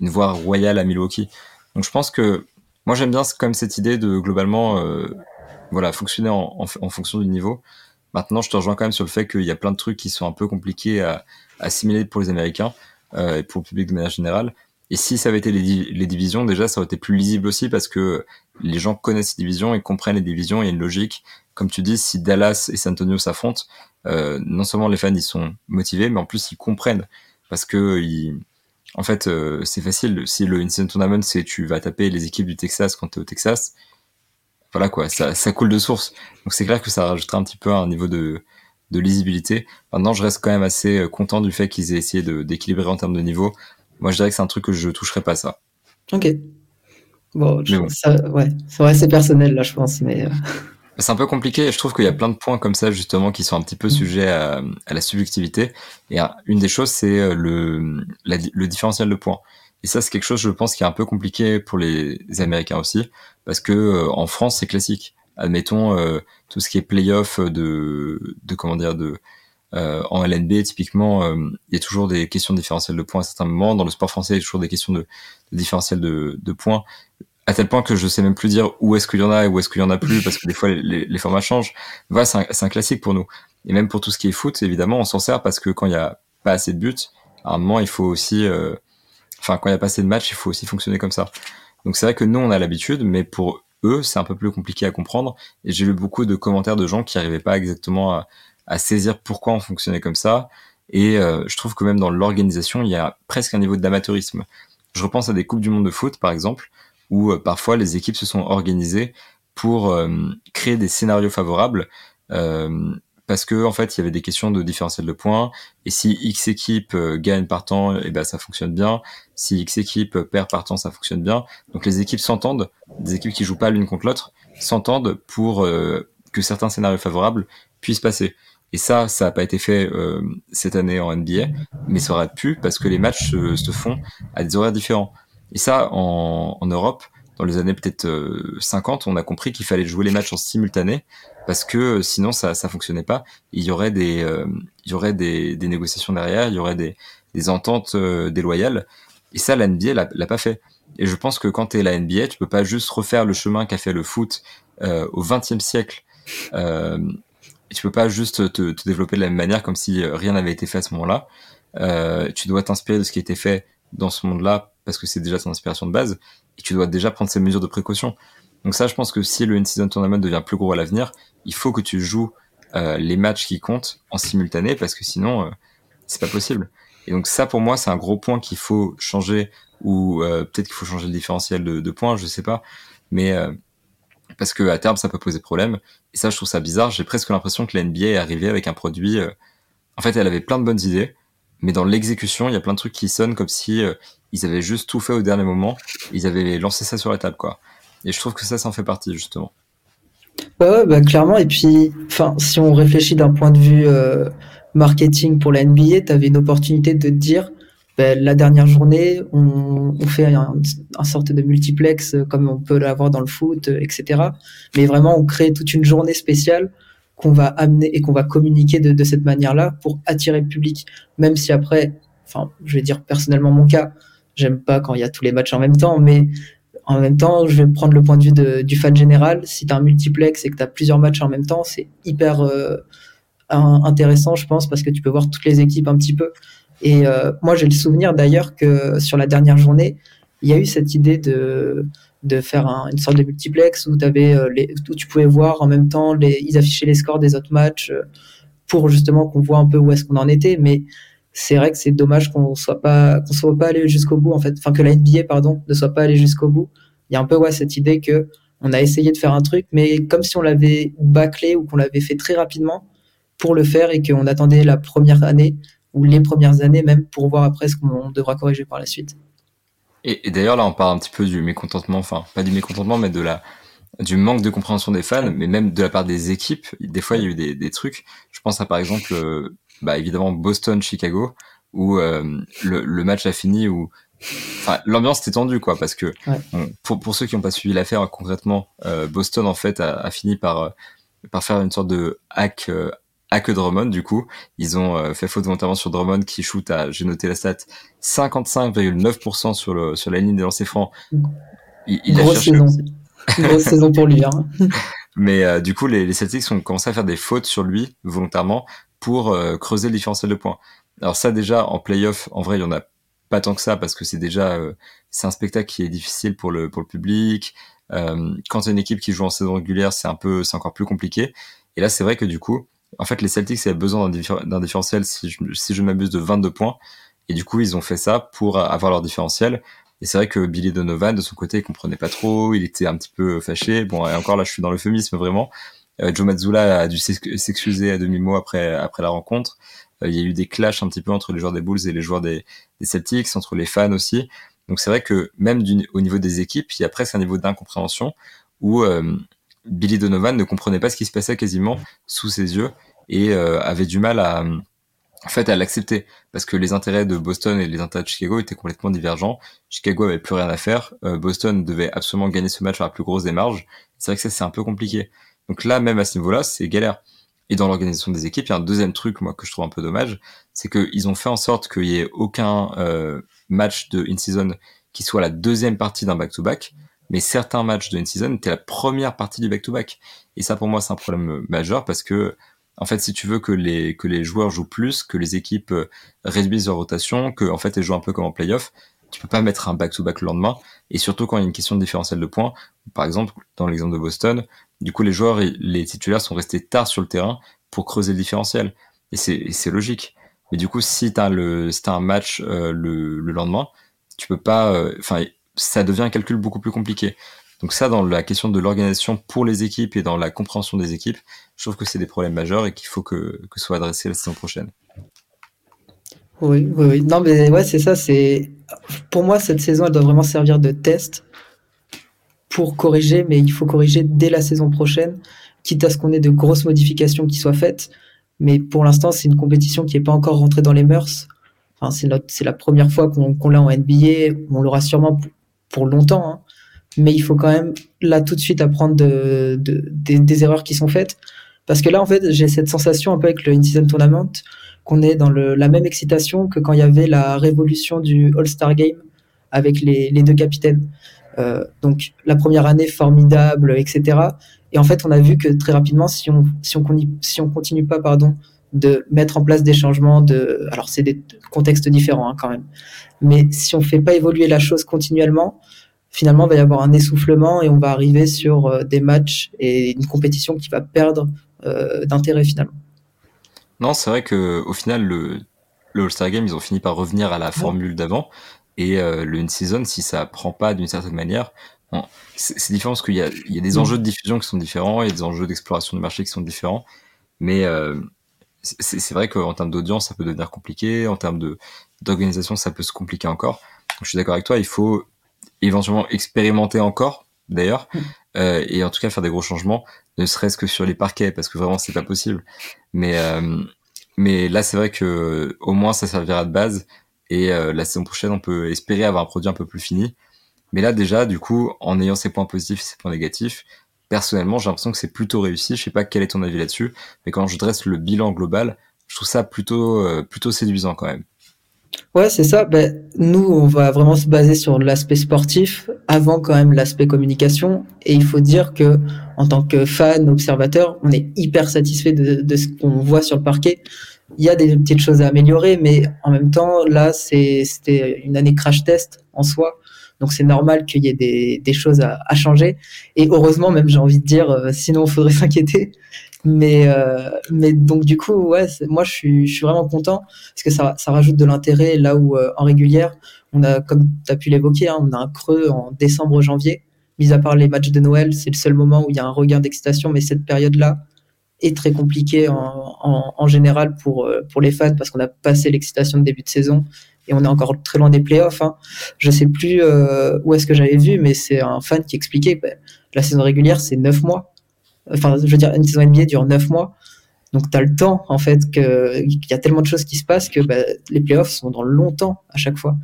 une voie royale à Milwaukee. Donc je pense que moi j'aime bien même cette idée de globalement voilà fonctionner en, en, fonction du niveau Maintenant, je te rejoins quand même sur le fait qu'il y a plein de trucs qui sont un peu compliqués à, assimiler pour les Américains euh, et pour le public de manière générale. Et si ça avait été les, les, divisions, déjà, ça aurait été plus lisible aussi parce que les gens connaissent les divisions et comprennent les divisions. Il y a une logique. Comme tu dis, si Dallas et San Antonio s'affrontent, euh, non seulement les fans ils sont motivés, mais en plus ils comprennent parce que ils, en fait, euh, c'est facile. Si le Incident Tournament, c'est tu vas taper les équipes du Texas quand tu es au Texas, voilà quoi, ça, ça coule de source. Donc c'est clair que ça rajoutera un petit peu un niveau de, de lisibilité. Maintenant, je reste quand même assez euh, content du fait qu'ils aient essayé d'équilibrer en termes de niveau. Moi, je dirais que c'est un truc que je toucherai pas ça. Ok. Bon, je Ça, ouais, c'est vrai, c'est personnel là, je pense, mais. Euh. C'est un peu compliqué. Je trouve qu'il y a plein de points comme ça justement qui sont un petit peu mm. sujets à, à la subjectivité. Et une des choses, c'est euh, le, le différentiel de points. Et ça, c'est quelque chose, je pense, qui est un peu compliqué pour les Américains aussi, parce que euh, en France, c'est classique. Admettons euh, tout ce qui est playoff de, de comment dire, de euh, en LNB, typiquement, il y a toujours des questions différentielles de points à certains moments. Dans le sport français, il y a toujours des questions de, de différentiel de, de points à tel point que je sais même plus dire où est-ce qu'il y en a et où est-ce qu'il y en a plus parce que des fois les, les formats changent. Voilà, c'est un, un, classique pour nous. Et même pour tout ce qui est foot, évidemment, on s'en sert parce que quand il y a pas assez de buts, à un moment, il faut aussi euh, enfin quand il y a pas assez de matchs, il faut aussi fonctionner comme ça. Donc c'est vrai que nous on a l'habitude, mais pour eux c'est un peu plus compliqué à comprendre. Et j'ai lu beaucoup de commentaires de gens qui n'arrivaient pas exactement à, à, saisir pourquoi on fonctionnait comme ça. Et euh, je trouve que même dans l'organisation, il y a presque un niveau d'amateurisme. Je repense à des coupes du monde de foot par exemple, où euh, parfois les équipes se sont organisées pour euh, créer des scénarios favorables. Euh, parce que en fait il y avait des questions de différentiel de points et si X équipe euh, gagne par temps et eh ben ça fonctionne bien si X équipe perd par temps ça fonctionne bien donc les équipes s'entendent des équipes qui jouent pas l'une contre l'autre s'entendent pour euh, que certains scénarios favorables puissent passer et ça ça n'a pas été fait euh, cette année en NBA mais ça aurait pu parce que les matchs se, font à des horaires différents et ça en, en Europe dans les années peut-être 50 on a compris qu'il fallait jouer les matchs en simultané parce que euh, sinon ça ça fonctionnait pas. Il y aurait des euh, il y aurait des, des, négociations derrière, il y aurait des, des ententes euh, déloyales. Et ça, la NBA l'a pas fait. Et je pense que quand tu es la NBA, tu peux pas juste refaire le chemin qu'a fait le foot euh, au XXe siècle. Euh, tu peux pas juste te, te, développer de la même manière comme si rien n'avait été fait à ce moment-là. Euh, tu dois t'inspirer de ce qui a été fait dans ce monde-là parce que c'est déjà ton inspiration de base. Et tu dois déjà prendre ces mesures de précaution. Donc ça, je pense que si le in-season tournament devient plus gros à l'avenir, il faut que tu joues euh, les matchs qui comptent en simultané parce que sinon, euh, c'est pas possible. Et donc ça, pour moi, c'est un gros point qu'il faut changer ou euh, peut-être qu'il faut changer le différentiel de, de, points, je sais pas. Mais euh, parce que à terme, ça peut poser problème. Et ça, je trouve ça bizarre. J'ai presque l'impression que la NBA est arrivée avec un produit. Euh, en fait, elle avait plein de bonnes idées, mais dans l'exécution, il y a plein de trucs qui sonnent comme si ils avaient juste tout fait au dernier moment. Ils avaient lancé ça sur la table, quoi. Et je trouve que ça, ça en fait partie, justement. Ouais, bah, clairement. Et puis, enfin, si on réfléchit d'un point de vue euh, marketing pour la NBA, tu avais une opportunité de te dire, bah, la dernière journée, on, fait un, sorte de multiplex euh, comme on peut l'avoir dans le foot, euh, etc. Mais vraiment, on crée toute une journée spéciale qu'on va amener et qu'on va communiquer de, de cette manière-là pour attirer le public. Même si après, enfin, je vais dire personnellement mon cas, j'aime pas quand il y a tous les matchs en même temps, mais en même temps, je vais prendre le point de vue du fan général. Si tu as un multiplex et que tu as plusieurs matchs en même temps, c'est hyper euh, intéressant, je pense, parce que tu peux voir toutes les équipes un petit peu. Et euh, moi, j'ai le souvenir d'ailleurs que sur la dernière journée, il y a eu cette idée de, de faire une sorte de multiplex où, avais, euh, les, où tu pouvais voir en même temps, les, ils affichaient les scores des autres matchs pour justement qu'on voit un peu où est-ce qu'on en était. Mais c'est vrai que c'est dommage qu'on soit pas qu'on soit pas allé jusqu'au bout en fait enfin que la NBA pardon ne soit pas allé jusqu'au bout il y a un peu ouais cette idée que on a essayé de faire un truc mais comme si on l'avait bâclé ou qu'on l'avait fait très rapidement pour le faire et qu'on attendait la première année ou les premières années même pour voir après ce qu'on devra corriger par la suite et, d'ailleurs là on parle un petit peu du mécontentement enfin pas du mécontentement mais de la du manque de compréhension des fans, mais même de la part des équipes. Des fois, il y a eu des, des trucs. Je pense à par exemple euh, bah, évidemment Boston-Chicago, où euh, le, le, match a fini, où enfin, l'ambiance était tendue, quoi, parce que pour, pour ceux qui n'ont pas suivi l'affaire, concrètement, euh, Boston, en fait, a, a, fini par, par faire une sorte de hack, euh, hack Drummond, du coup. Ils ont fait faute volontairement sur Drummond, qui shoot à, j'ai noté la stat, 55,9% sur, le, sur la ligne des lancers francs. Il, il Grosse saison. Grosse saison pour lui. Hein. [LAUGHS] Mais du coup, les, les Celtics ont commencé à faire des fautes sur lui volontairement pour euh, creuser le différentiel de points. Alors ça déjà en playoff, en vrai il y en a pas tant que ça parce que c'est déjà euh, c'est un spectacle qui est difficile pour le pour le public. Euh, quand c'est une équipe qui joue en saison régulière, c'est un peu c'est encore plus compliqué. Et là c'est vrai que du coup, en fait les Celtics avaient besoin d'un différentiel si je, m'abuse de 22 points. Et du coup ils ont fait ça pour avoir leur différentiel. Et c'est vrai que Billy Donovan de son côté il comprenait pas trop, il était un petit peu fâché. Bon et encore là je suis dans l'euphémisme vraiment. Euh, Joe Mazzulla a dû s'excuser à demi-mot après, après la rencontre. Euh, il y a eu des clashs un petit peu entre les joueurs des Bulls et les joueurs des, Celtics, entre les fans aussi. Donc c'est vrai que même au niveau des équipes, il y a presque un niveau d'incompréhension où euh, Billy Donovan ne comprenait pas ce qui se passait quasiment sous ses yeux et avait du mal à en fait à l'accepter parce que les intérêts de Boston et les intérêts de Chicago étaient complètement divergents. Chicago avait plus rien à faire, Boston devait absolument gagner ce match à la plus grosse des marges. C'est vrai que ça c'est un peu compliqué. Donc là, même à ce niveau-là, c'est galère. Et dans l'organisation des équipes, il y a un deuxième truc, moi, que je trouve un peu dommage, c'est qu'ils ont fait en sorte qu'il y ait aucun euh, match de in-season qui soit la deuxième partie d'un back-to-back, mais certains matchs de in-season étaient la première partie du back-to-back. Et ça, pour moi, c'est un problème majeur parce que, en fait, si tu veux que les, que les joueurs jouent plus, que les équipes euh, réduisent leur rotation, que, en fait, elles jouent un peu comme en playoff, tu peux pas mettre un back-to-back le lendemain. Et surtout quand il y a une question de différentiel de points. Par exemple, dans l'exemple de Boston, du coup, les joueurs et les titulaires sont restés tard sur le terrain pour creuser le différentiel. Et c'est logique. Mais du coup, si tu as, le, si un match euh, le, le, lendemain, tu peux pas. Euh, enfin, ça devient un calcul beaucoup plus compliqué. Donc ça, dans la question de l'organisation pour les équipes et dans la compréhension des équipes, je trouve que c'est des problèmes majeurs et qu'il faut que, que soit adressé la saison prochaine. Oui, oui, oui. Non, mais ouais, c'est ça. C'est pour moi cette saison, elle doit vraiment servir de test pour corriger, mais il faut corriger dès la saison prochaine, quitte à ce qu'on ait de grosses modifications qui soient faites. Mais pour l'instant, c'est une compétition qui n'est pas encore rentrée dans les mœurs. Enfin, c'est la première fois qu'on l'a en NBA. On l'aura sûrement pour, longtemps. Hein. Mais il faut quand même, là, tout de suite, apprendre de, des, erreurs qui sont faites. Parce que là, en fait, j'ai cette sensation un peu avec le In-Season Tournament qu'on est dans le, la même excitation que quand il y avait la révolution du All-Star Game avec les, les deux capitaines. Euh, donc la première année formidable, etc. Et en fait, on a vu que très rapidement, si on si on, si on continue pas, pardon, de mettre en place des changements, de alors c'est des contextes différents hein, quand même, mais si on fait pas évoluer la chose continuellement, finalement, il va y avoir un essoufflement et on va arriver sur euh, des matchs et une compétition qui va perdre euh, d'intérêt finalement. Non, c'est vrai que au final, le, le All-Star Game, ils ont fini par revenir à la formule d'avant. Et euh, le in-season, si ça prend pas d'une certaine manière, c'est différent parce qu'il y a, il y a des mm. enjeux de diffusion qui sont différents, il y a des enjeux d'exploration du marché qui sont différents. Mais euh, c'est vrai qu'en termes d'audience, ça peut devenir compliqué. En termes de d'organisation, ça peut se compliquer encore. je suis d'accord avec toi, il faut éventuellement expérimenter encore, d'ailleurs, mm. euh, et en tout cas faire des gros changements, ne serait-ce que sur les parquets, parce que vraiment c'est pas possible. Mais mais là c'est vrai que au moins ça servira de base et la saison prochaine on peut espérer avoir un produit un peu plus fini. Mais là déjà du coup en ayant ses points positifs et ses points négatifs, personnellement j'ai l'impression que c'est plutôt réussi. Je sais pas quel est ton avis là-dessus, mais quand je dresse le bilan global, je trouve ça plutôt plutôt séduisant quand même. Ouais, c'est ça. Ben, nous, on va vraiment se baser sur l'aspect sportif avant quand même l'aspect communication. Et il faut dire que, en tant que fan, observateur, on est hyper satisfait de, de ce qu'on voit sur le parquet. Il y a des petites choses à améliorer, mais en même temps, là, c'était une année crash test en soi. Donc c'est normal qu'il y ait des, choses à, changer. Et heureusement, même j'ai envie de dire, euh, sinon il faudrait [LAUGHS] s'inquiéter. Mais, euh, mais donc du coup, ouais, moi je suis, vraiment content parce que ça, rajoute de l'intérêt là où euh, en régulière, on a, comme tu as pu l'évoquer, hein, on a un creux en décembre-janvier. Mis à part les matchs de Noël, c'est le seul moment où il y a un regain d'excitation, mais cette période-là est très compliquée en, général pour les fans parce qu'on a passé l'excitation de début de saison et on est encore très loin des playoffs. Hein. Je sais plus euh, où est-ce que j'avais vu, mais c'est un fan qui expliquait bah, la saison régulière, c'est neuf mois enfin, je veux dire, une saison NBA dure neuf mois. Donc, tu as le temps, en fait, qu'il y a tellement de choses qui se passent que bah, les playoffs sont dans longtemps à chaque fois.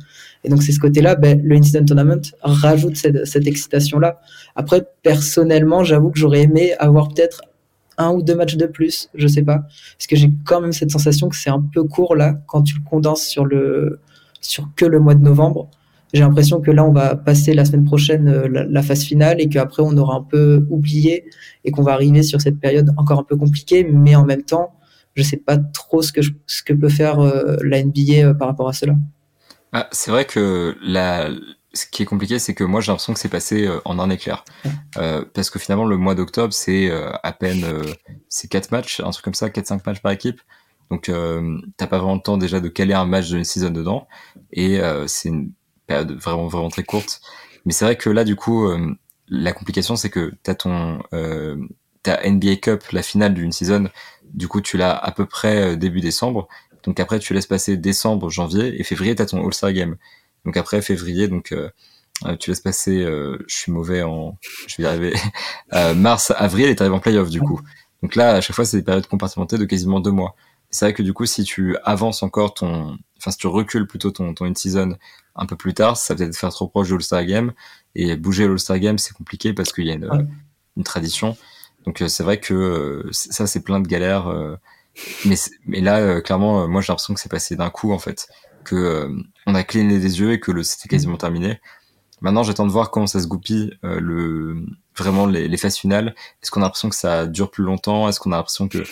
Et donc, c'est ce côté-là, bah, le Incident Tournament rajoute cette, excitation-là. Après, personnellement, j'avoue que j'aurais aimé avoir peut-être un ou deux matchs de plus, je sais pas. Parce que j'ai quand même cette sensation que c'est un peu court, là, quand tu le condenses sur le, sur que le mois de novembre j'ai l'impression que là, on va passer la semaine prochaine euh, la, phase finale et qu'après, on aura un peu oublié et qu'on va arriver sur cette période encore un peu compliquée, mais en même temps, je sais pas trop ce que, ce que peut faire euh, la NBA euh, par rapport à cela. Ah, c'est vrai que la, ce qui est compliqué, c'est que moi, j'ai l'impression que c'est passé en un éclair. parce que finalement, le mois d'octobre, c'est à peine c'est quatre matchs, un truc comme ça, 4-5 matchs par équipe. Donc, t'as pas vraiment le temps déjà de caler un match d'une saison dedans. Et c'est une période vraiment vraiment très courte. Mais c'est vrai que là, du coup, euh, la complication, c'est que t'as ton euh, ta NBA Cup, la finale d'une saison. Du coup, tu l'as à peu près euh, début décembre. Donc après, tu laisses passer décembre, janvier et février, t'as ton All-Star Game. Donc après février, donc euh, tu laisses passer. je suis mauvais en, je vais y arriver. [LAUGHS] mars, avril, et t'arrives en playoff du coup. Donc là, à chaque fois, c'est des périodes compartimentées de quasiment deux mois. C'est vrai que du coup, si tu avances encore ton, enfin si tu recules plutôt ton ton in-season un peu plus tard, ça va peut-être faire trop proche de l'All-Star Game. Et bouger l'All-Star Game, c'est compliqué parce qu'il y a une, une tradition. Donc euh, c'est vrai que euh, ça, c'est plein de galères. Euh, mais, mais là, clairement, moi j'ai l'impression que c'est passé d'un coup en fait, que on a cligné des yeux et que le c'était quasiment terminé. Maintenant, j'attends de voir comment ça se goupille le vraiment les, les phases finales. Est-ce qu'on a l'impression que ça dure plus longtemps? Est-ce qu'on a l'impression que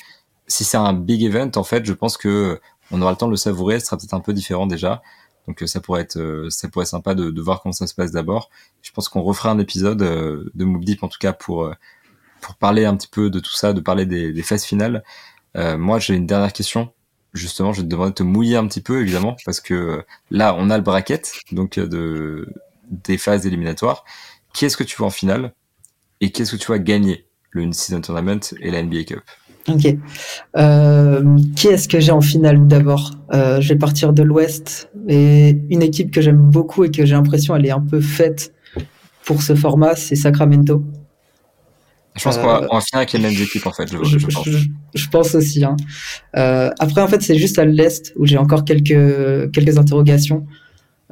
si c'est un big event, en fait, je pense que on aura le temps de le savourer. Ce sera peut-être un peu différent déjà. Donc euh, ça pourrait être euh, ça pourrait être sympa de, de voir comment ça se passe d'abord. Je pense qu'on refera un épisode euh, de Moop Deep en tout cas pour pour parler un petit peu de tout ça, de parler des, des phases finales. moi, j'ai une dernière question. Justement, je vais te demander de te mouiller un petit peu, évidemment, parce que là, on a le bracket, donc de des phases éliminatoires. Qui est-ce que tu vois en finale et qu'est-ce que tu vois gagner le Season Tournament et la NBA Cup? Ok. Euh, qui est-ce que j'ai en finale d'abord? Euh, Je vais partir de l'Ouest. Et une équipe que j'aime beaucoup et que j'ai l'impression elle est un peu faite pour ce format, c'est Sacramento. Je pense qu'on va, euh, finir avec les mêmes équipes en fait. Je, je, pense. je pense. aussi. Hein. Euh, après, en fait, c'est juste à l'Est où j'ai encore quelques, quelques interrogations.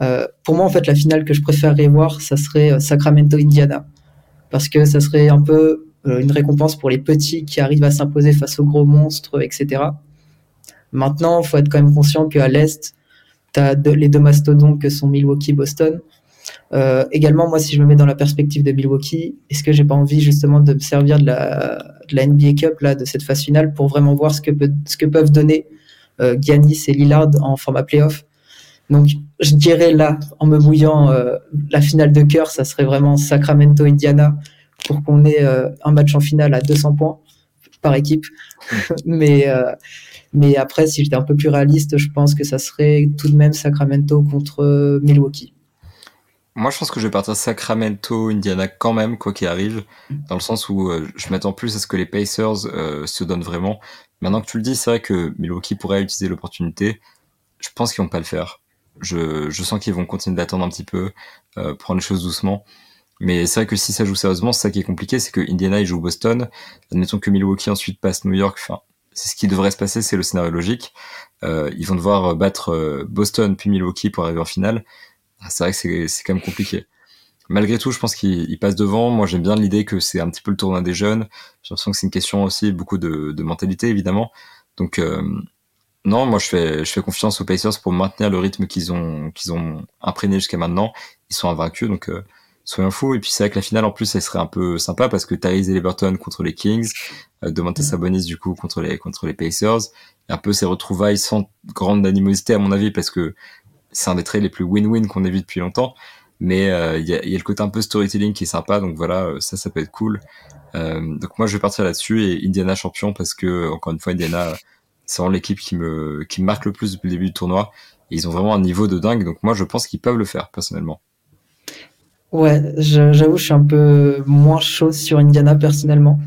Euh, pour moi, en fait, la finale que je préférerais voir, ça serait Sacramento-Indiana. Parce que ça serait un peu euh, une récompense pour les petits qui arrivent à s'imposer face aux gros monstres, etc. Maintenant, il faut être quand même conscient qu'à l'Est, tu as les deux mastodontes que sont Milwaukee, Boston. Euh, également, moi, si je me mets dans la perspective de Milwaukee, est-ce que j'ai pas envie justement de me servir de la, de la NBA Cup, là, de cette phase finale, pour vraiment voir ce que, peut, ce que peuvent donner euh, Giannis et Lillard en format playoff? Donc, je dirais là, en me mouillant, euh, la finale de cœur, ça serait vraiment Sacramento-Indiana pour qu'on ait euh, un match en finale à 200 points par équipe. [LAUGHS] mais, euh, mais après, si j'étais un peu plus réaliste, je pense que ça serait tout de même Sacramento contre euh, Milwaukee. Moi, je pense que je vais partir Sacramento, Indiana quand même, quoi qu'il arrive, dans le sens où je m'attends plus à ce que les Pacers se donnent vraiment. Maintenant que tu le dis, c'est vrai que Milwaukee pourrait utiliser l'opportunité. Je pense qu'ils vont pas le faire. Je, je sens qu'ils vont continuer d'attendre un petit peu, prendre les choses doucement. Mais c'est vrai que si ça joue sérieusement, c'est ça qui est compliqué, c'est que Indiana il joue Boston. Admettons que Milwaukee ensuite passe New York. Enfin, c'est ce qui devrait se passer, c'est le scénario logique. Euh, ils vont devoir battre euh, Boston puis Milwaukee pour arriver en finale. Ah, c'est vrai que c'est quand même compliqué. Malgré tout, je pense qu'il passe devant. Moi, j'aime bien l'idée que c'est un petit peu le tournoi des jeunes. J'ai l'impression que c'est une question aussi beaucoup de, de mentalité, évidemment. Donc, euh, non, moi, je fais, je fais confiance aux Pacers pour maintenir le rythme qu'ils ont, qu'ils ont imprégné jusqu'à maintenant. Ils sont invaincus, donc euh, soyons fous. Et puis c'est vrai que la finale en plus, elle serait un peu sympa parce que Tyrese Liberton contre les Kings, euh, Domantas Sabonis du coup contre les contre les Pacers, et un peu ces retrouvailles sans grande animosité à mon avis parce que c'est un des traits les plus win-win qu'on ait vu depuis longtemps. Mais euh, il y, a, y, a, le côté un peu storytelling qui est sympa, donc voilà, euh, ça, ça peut être cool. Euh, donc moi, je vais partir là-dessus et Indiana champion parce que encore une fois, Indiana, c'est vraiment l'équipe qui me qui me marque le plus depuis le début du tournoi. Et ils ont vraiment un niveau de dingue, donc moi, je pense qu'ils peuvent le faire personnellement. Ouais, j'avoue, je suis un peu moins chaud sur Indiana personnellement,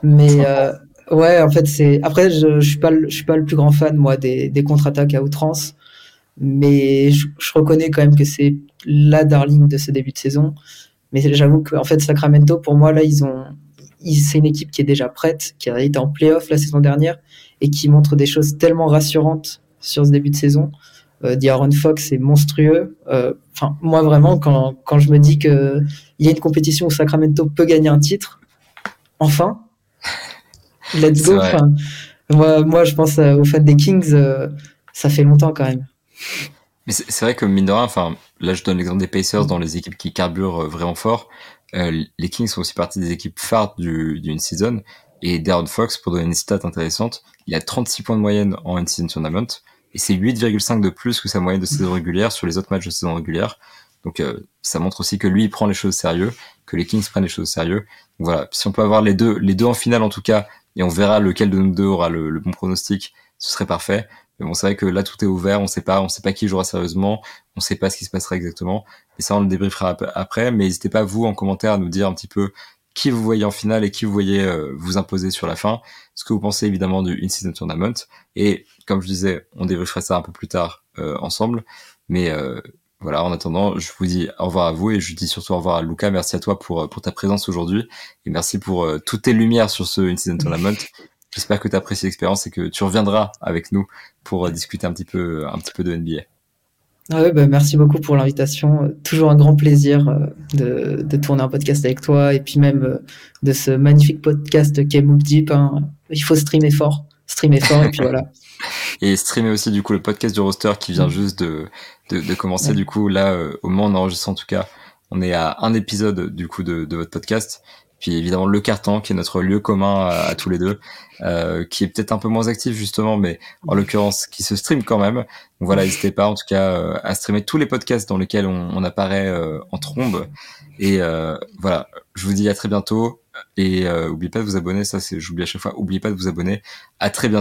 mais euh, ouais, en fait, c'est après, je, je suis pas, je suis pas le plus grand fan moi des, des contre-attaques à outrance, mais je, je, reconnais quand même que c'est la darling de ce début de saison. Mais j'avoue que en fait, Sacramento, pour moi, là, ils ont, c'est une équipe qui est déjà prête, qui a été en playoff la saison dernière et qui montre des choses tellement rassurantes sur ce début de saison euh, D'Aaron Fox est monstrueux. Euh, enfin, moi vraiment, quand, quand je me dis que il y a une compétition où Sacramento peut gagner un titre, enfin, [LAUGHS] let's go. Moi, moi, je pense aux fans des Kings. Euh, ça fait longtemps quand même. Mais c'est vrai que mine de rien, enfin, là je donne l'exemple des Pacers dans les équipes qui carburent vraiment fort. Euh, les Kings sont aussi partie des équipes phares d'une season. Et Darren Fox, pour donner une stat intéressante, il a 36 points de moyenne en in-season tournament et c'est 8,5 de plus que sa moyenne de saison régulière sur les autres matchs de saison régulière. Donc euh, ça montre aussi que lui il prend les choses sérieux, que les Kings prennent les choses sérieux. Donc voilà, si on peut avoir les deux, les deux en finale en tout cas, et on verra lequel de nous deux aura le, bon pronostic, ce serait parfait. Mais bon, c'est vrai que là tout est ouvert, on sait pas, on sait pas qui jouera sérieusement, on sait pas ce qui se passera exactement. Et ça on le débriefera après. Mais n'hésitez pas vous en commentaire à nous dire un petit peu qui vous voyez en finale et qui vous voyez euh, vous imposer sur la fin. Ce que vous pensez évidemment du In-Season Tournament. Et comme je disais, on débriefera ça un peu plus tard euh, ensemble. Mais euh, voilà, en attendant, je vous dis au revoir à vous et je dis surtout au revoir à Luca. Merci à toi pour, pour ta présence aujourd'hui et merci pour toutes tes lumières sur ce In-Season Tournament. J'espère que tu apprécies l'expérience et que tu reviendras avec nous pour discuter un petit peu, un petit peu de NBA. Ah ouais, bah merci beaucoup pour l'invitation. Toujours un grand plaisir euh, de, de, tourner un podcast avec toi et puis même euh, de ce magnifique podcast qu'est Move Deep. Hein. Il faut streamer fort, streamer fort et puis voilà. [LAUGHS] Et streamer aussi du coup le podcast du roster qui vient juste de, de, de commencer ouais. du coup là euh, au moment où on enregistre en tout cas. On est à un épisode du coup de, de votre podcast puis évidemment le carton qui est notre lieu commun à, à tous les deux, euh, qui est peut-être un peu moins actif justement, mais en l'occurrence qui se stream quand même. Donc voilà, n'hésitez pas en tout cas euh, à streamer tous les podcasts dans lesquels on, apparaît euh, en trombe. Et euh, voilà, je vous dis à très bientôt et euh, n'oubliez pas de vous abonner. Ça c'est, j'oublie à chaque fois. Oubliez pas de vous abonner. À très bientôt.